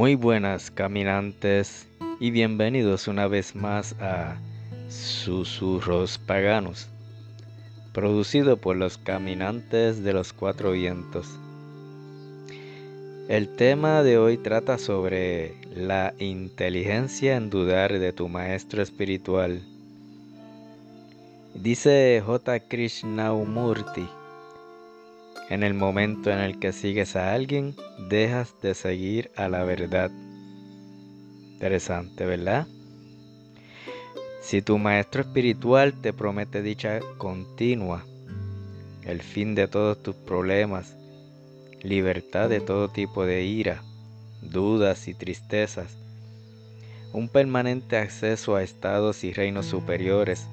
Muy buenas caminantes y bienvenidos una vez más a Susurros Paganos, producido por los caminantes de los cuatro vientos. El tema de hoy trata sobre la inteligencia en dudar de tu maestro espiritual. Dice J. Krishnamurti, en el momento en el que sigues a alguien, dejas de seguir a la verdad. Interesante, ¿verdad? Si tu maestro espiritual te promete dicha continua, el fin de todos tus problemas, libertad de todo tipo de ira, dudas y tristezas, un permanente acceso a estados y reinos superiores,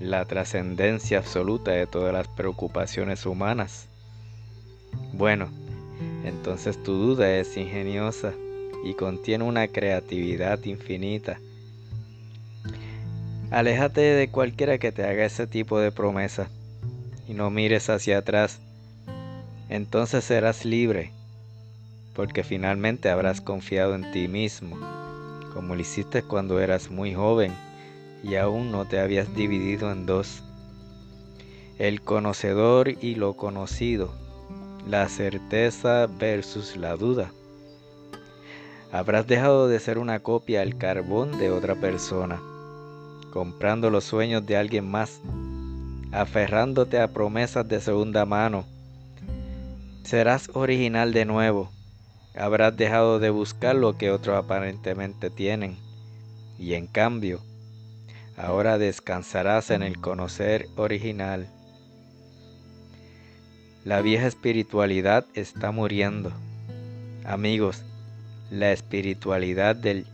la trascendencia absoluta de todas las preocupaciones humanas, bueno, entonces tu duda es ingeniosa y contiene una creatividad infinita. Aléjate de cualquiera que te haga ese tipo de promesa y no mires hacia atrás. Entonces serás libre, porque finalmente habrás confiado en ti mismo, como lo hiciste cuando eras muy joven y aún no te habías dividido en dos. El conocedor y lo conocido la certeza versus la duda. Habrás dejado de ser una copia al carbón de otra persona, comprando los sueños de alguien más, aferrándote a promesas de segunda mano. Serás original de nuevo. Habrás dejado de buscar lo que otros aparentemente tienen. Y en cambio, ahora descansarás en el conocer original. La vieja espiritualidad está muriendo. Amigos, la espiritualidad del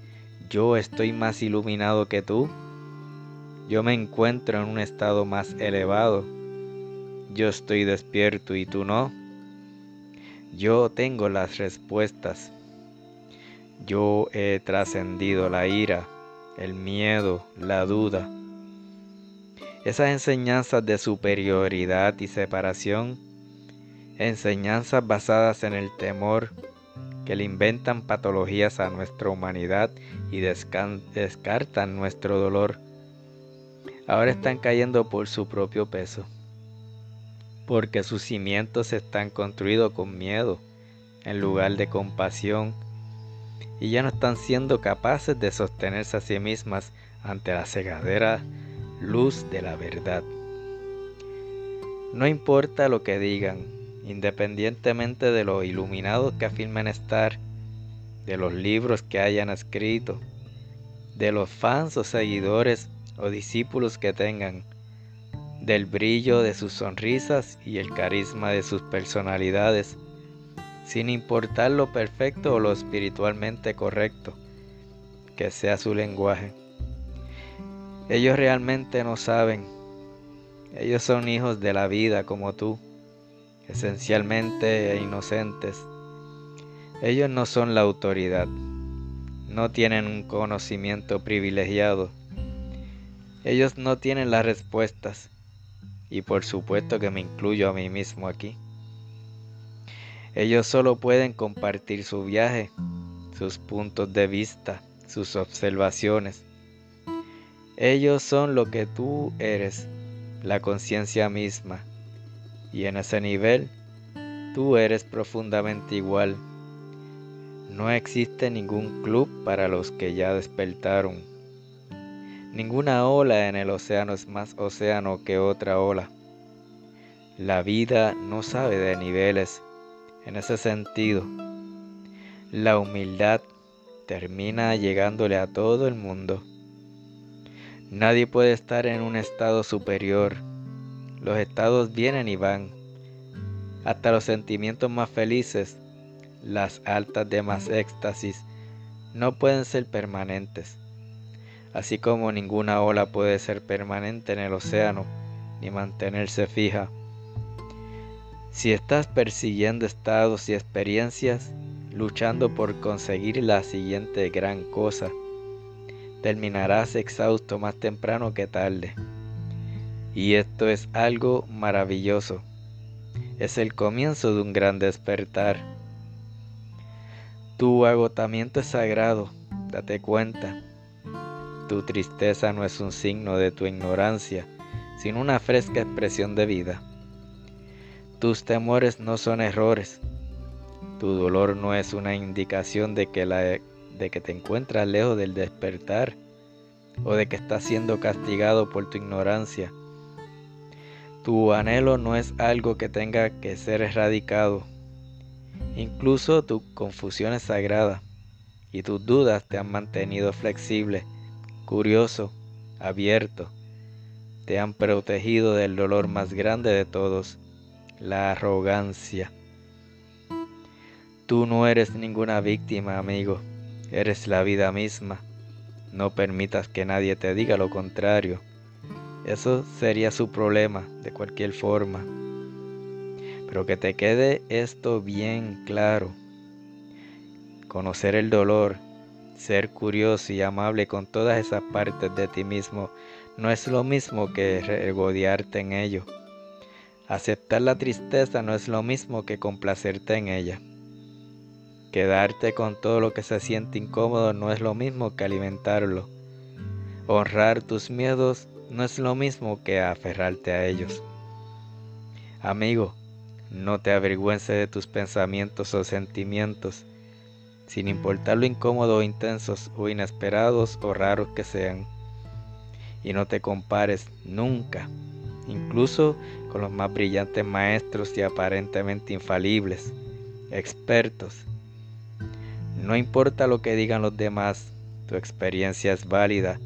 yo estoy más iluminado que tú. Yo me encuentro en un estado más elevado. Yo estoy despierto y tú no. Yo tengo las respuestas. Yo he trascendido la ira, el miedo, la duda. Esas enseñanzas de superioridad y separación enseñanzas basadas en el temor que le inventan patologías a nuestra humanidad y descartan nuestro dolor, ahora están cayendo por su propio peso, porque sus cimientos están construidos con miedo en lugar de compasión y ya no están siendo capaces de sostenerse a sí mismas ante la cegadera luz de la verdad. No importa lo que digan, independientemente de lo iluminados que afirmen estar, de los libros que hayan escrito, de los fans o seguidores o discípulos que tengan, del brillo de sus sonrisas y el carisma de sus personalidades, sin importar lo perfecto o lo espiritualmente correcto que sea su lenguaje. Ellos realmente no saben. Ellos son hijos de la vida como tú esencialmente inocentes. Ellos no son la autoridad, no tienen un conocimiento privilegiado, ellos no tienen las respuestas y por supuesto que me incluyo a mí mismo aquí. Ellos solo pueden compartir su viaje, sus puntos de vista, sus observaciones. Ellos son lo que tú eres, la conciencia misma, y en ese nivel, tú eres profundamente igual. No existe ningún club para los que ya despertaron. Ninguna ola en el océano es más océano que otra ola. La vida no sabe de niveles en ese sentido. La humildad termina llegándole a todo el mundo. Nadie puede estar en un estado superior los estados vienen y van. Hasta los sentimientos más felices, las altas de más éxtasis, no pueden ser permanentes. Así como ninguna ola puede ser permanente en el océano ni mantenerse fija. Si estás persiguiendo estados y experiencias, luchando por conseguir la siguiente gran cosa, terminarás exhausto más temprano que tarde. Y esto es algo maravilloso. Es el comienzo de un gran despertar. Tu agotamiento es sagrado, date cuenta. Tu tristeza no es un signo de tu ignorancia, sino una fresca expresión de vida. Tus temores no son errores. Tu dolor no es una indicación de que, te encuentras lejos del despertar o de que estás siendo castigado por tu ignorancia. Tu anhelo no es algo que tenga que ser erradicado. Incluso tu confusión es sagrada y tus dudas te han mantenido flexible, curioso, abierto. Te han protegido del dolor más grande de todos, la arrogancia. Tú no eres ninguna víctima, amigo, eres la vida misma. No permitas que nadie te diga lo contrario. Eso sería su problema, de cualquier forma. Pero que te quede esto bien claro. Conocer el dolor, ser curioso y amable con todas esas partes de ti mismo, no es lo mismo que regodearte en ello. Aceptar la tristeza no es lo mismo que complacerte en ella. Quedarte con todo lo que se siente incómodo no es lo mismo que alimentarlo. Honrar tus miedos no es lo mismo que aferrarte a ellos. Amigo, no te avergüences de tus pensamientos o sentimientos, sin importar lo incómodo o intensos o inesperados o raros que sean. Y no te compares nunca, incluso con los más brillantes maestros y aparentemente infalibles, expertos. No importa lo que digan los demás, tu experiencia es válida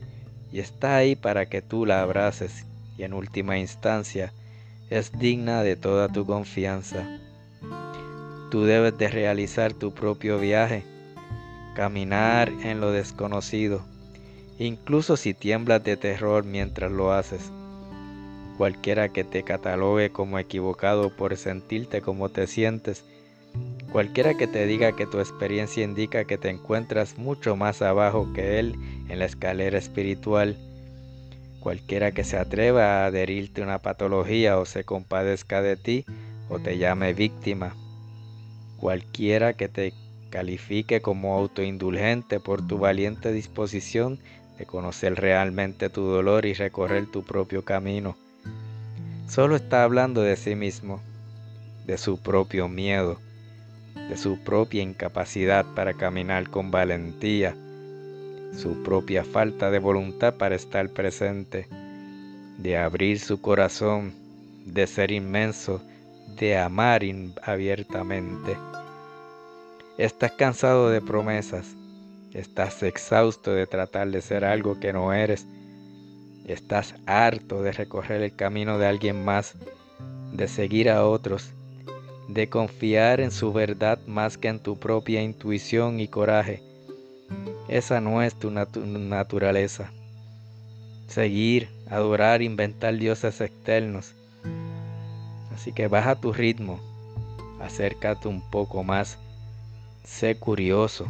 y está ahí para que tú la abraces y en última instancia es digna de toda tu confianza. Tú debes de realizar tu propio viaje, caminar en lo desconocido, incluso si tiemblas de terror mientras lo haces. Cualquiera que te catalogue como equivocado por sentirte como te sientes, cualquiera que te diga que tu experiencia indica que te encuentras mucho más abajo que él en la escalera espiritual, Cualquiera que se atreva a adherirte una patología o se compadezca de ti o te llame víctima. Cualquiera que te califique como autoindulgente por tu valiente disposición de conocer realmente tu dolor y recorrer tu propio camino. Solo está hablando de sí mismo, de su propio miedo, de su propia incapacidad para caminar con valentía, su propia falta de voluntad para estar presente, de abrir su corazón, de ser inmenso, de amar abiertamente. Estás cansado de promesas, estás exhausto de tratar de ser algo que no eres, estás harto de recorrer el camino de alguien más, de seguir a otros, de confiar en su verdad más que en tu propia intuición y coraje esa no es tu naturaleza. Seguir, adorar, inventar dioses externos. Así que baja tu ritmo, acércate un poco más, sé curioso,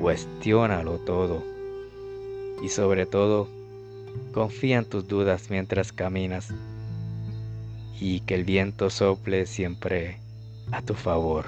cuestiónalo todo y sobre todo confía en tus dudas mientras caminas y que el viento sople siempre a tu favor.